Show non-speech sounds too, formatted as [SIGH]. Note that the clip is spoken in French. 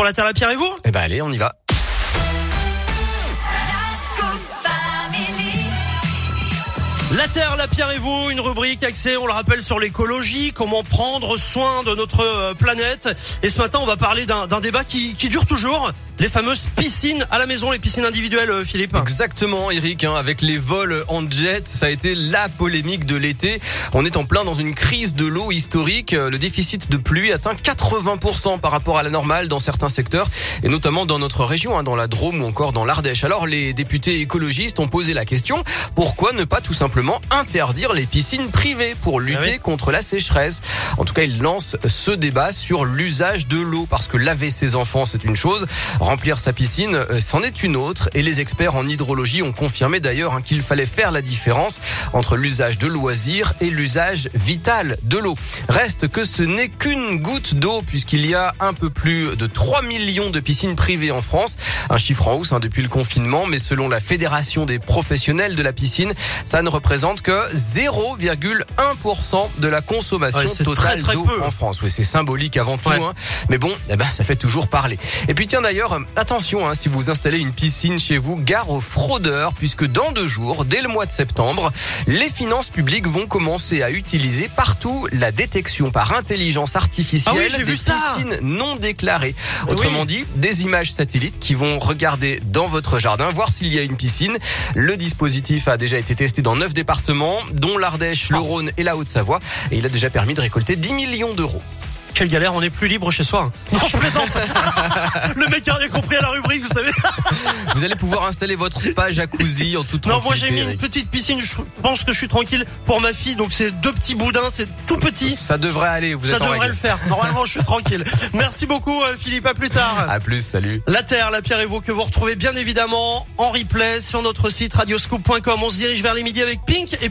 pour la Terre, la Pierre et vous Eh ben allez, on y va. La Terre, la Pierre et vous, une rubrique axée, on le rappelle, sur l'écologie, comment prendre soin de notre euh, planète. Et ce matin, on va parler d'un débat qui, qui dure toujours, les fameuses piscines à la maison, les piscines individuelles, euh, Philippe. Exactement, Eric. Hein, avec les vols en jet, ça a été la polémique de l'été. On est en plein dans une crise de l'eau historique. Le déficit de pluie atteint 80% par rapport à la normale dans certains secteurs, et notamment dans notre région, hein, dans la Drôme ou encore dans l'Ardèche. Alors, les députés écologistes ont posé la question pourquoi ne pas tout simplement interdire les piscines privées pour lutter Ah contre la sécheresse? En tout cas, ils lancent ce débat sur l'usage de l'eau, parce que laver ses enfants, c'est une chose. Remplir sa piscine, euh, c'en est une autre. Et les experts en hydrologie ont confirmé d'ailleurs hein, qu'il fallait faire la différence entre l'usage de loisirs et l'usage vital de l'eau. Reste que ce n'est qu'une goutte d'eau puisqu'il y a un peu plus de 3 millions de piscines privées en France. Un chiffre en hausse hein, depuis le confinement, mais selon la Fédération des professionnels de la piscine, ça ne représente que 0,1% de la consommation Ouais, totale d'eau en France. Oui, c'est symbolique avant tout. Ouais. hein. Mais bon, eh ben, ça fait toujours parler. Et puis tiens d'ailleurs, euh, attention, hein, si vous installez une piscine chez vous, gare aux fraudeurs, puisque dans deux jours, dès le mois de septembre, les finances publiques vont commencer à utiliser partout la détection par intelligence artificielle Ah oui, des piscines non déclarées. Oui. Autrement dit, des images satellites qui vont regarder dans votre jardin, voir s'il y a une piscine. Le dispositif a déjà été testé dans neuf départements, dont l'Ardèche, le Ah. Rhône et la Haute-Savoie, et il a déjà permis de récolter 10 millions d'euros. Quelle galère, on est plus libre chez soi. hein. [LAUGHS] Non, je plaisante. [LAUGHS] le mec a rien compris à la rubrique, vous savez. [LAUGHS] Vous allez pouvoir installer votre spa jacuzzi en toute Non, moi j'ai mis une petite piscine, je pense que je suis tranquille pour ma fille, donc c'est deux petits boudins, c'est tout petit. Ça devrait aller, vous Ça êtes en devrait règle. le faire. Normalement, je suis tranquille. Merci beaucoup, euh, Philippe. À plus tard. À plus, salut. La Terre, la Pierre et vous que vous retrouvez bien évidemment en replay sur notre site radioscoop.com. On se dirige vers les midis avec Pink et puis